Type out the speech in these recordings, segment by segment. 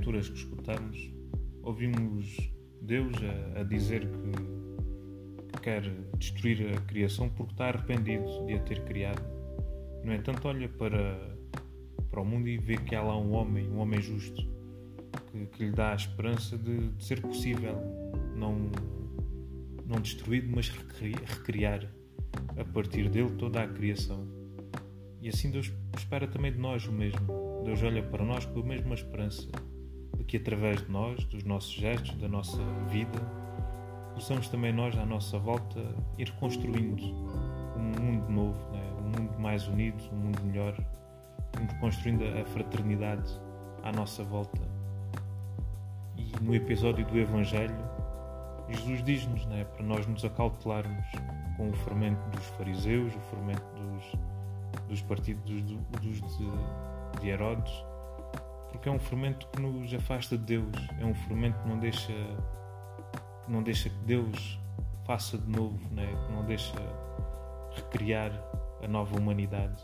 que escutamos, ouvimos Deus a, a dizer que, que quer destruir a criação porque está arrependido de a ter criado. No entanto, olha para, para o mundo e vê que há lá um homem, um homem justo, que, que lhe dá a esperança de, de, ser possível não, não destruído, mas recriar a partir dele toda a criação. E assim Deus espera também de nós o mesmo. Deus olha para nós com a mesma esperança de que através de nós, dos nossos gestos, da nossa vida, possamos também nós, à nossa volta, ir construindo um mundo novo, né? um mundo mais unido, um mundo melhor, irmos construindo a fraternidade à nossa volta. E no episódio do Evangelho, Jesus diz-nos né, para nós nos acautelarmos com o fermento dos fariseus, o fermento dos dos partidos dos, de, de Herodes, porque é um fermento que nos afasta de Deus, é um fermento que não deixa que não deixa que Deus faça de novo, né? que não deixa recriar a nova humanidade.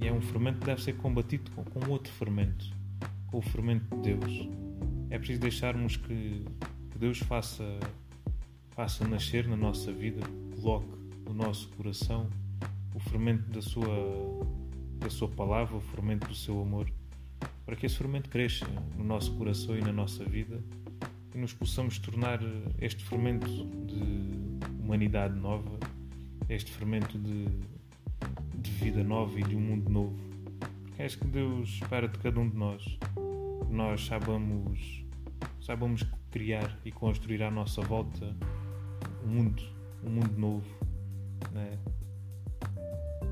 E é um fermento que deve ser combatido com, com outro fermento, com o fermento de Deus. É preciso deixarmos que, que Deus faça, faça nascer na nossa vida, coloque no nosso coração o fermento da sua, da sua palavra, o fermento do seu amor, para que esse fermento cresça no nosso coração e na nossa vida e nos possamos tornar este fermento de humanidade nova, este fermento de, de vida nova e de um mundo novo. Porque é isso que Deus espera de cada um de nós. Nós saibamos criar e construir à nossa volta um mundo, um mundo novo. Né?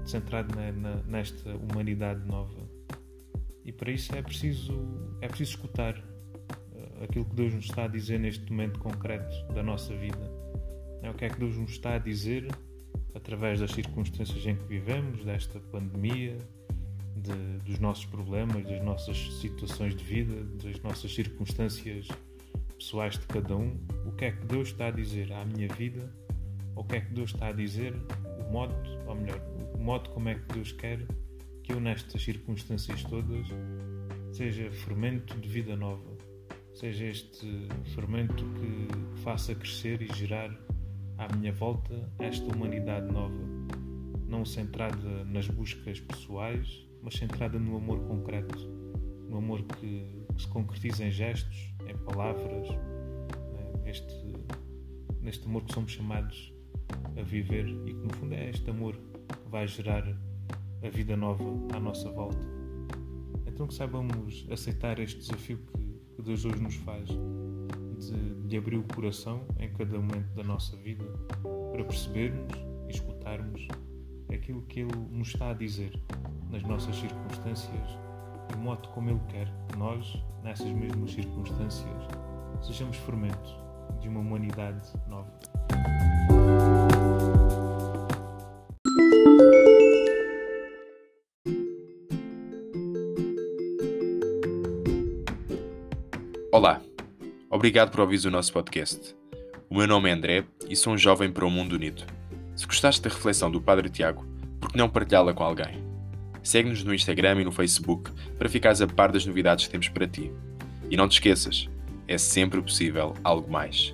centrado na, na, nesta humanidade nova. E para isso é preciso, é preciso escutar uh, aquilo que Deus nos está a dizer neste momento concreto da nossa vida. É o que é que Deus nos está a dizer através das circunstâncias em que vivemos, desta pandemia, de, dos nossos problemas, das nossas situações de vida, das nossas circunstâncias pessoais de cada um. O que é que Deus está a dizer à minha vida? Ou o que é que Deus está a dizer? O modo, ou melhor, modo como é que Deus quer que eu, nestas circunstâncias todas, seja fermento de vida nova, seja este fermento que faça crescer e gerar à minha volta esta humanidade nova, não centrada nas buscas pessoais, mas centrada no amor concreto, no amor que, que se concretiza em gestos, em palavras, né? neste, neste amor que somos chamados a viver e que no fundo é este amor vai gerar a vida nova à nossa volta. Então que saibamos aceitar este desafio que, Deus hoje nos faz de, de abrir o coração em cada momento da nossa vida para percebermos e escutarmos aquilo que Ele nos está a dizer nas nossas circunstâncias e o modo como Ele quer que nós, nessas mesmas circunstâncias, sejamos fermento de uma humanidade nova. Olá, obrigado por ouvir o nosso podcast. O meu nome é André e sou um jovem para o mundo unido. Se gostaste da reflexão do Padre Tiago, por que não partilhá-la com alguém? Segue-nos no Instagram e no Facebook para ficares a par das novidades que temos para ti. E não te esqueças, é sempre possível algo mais.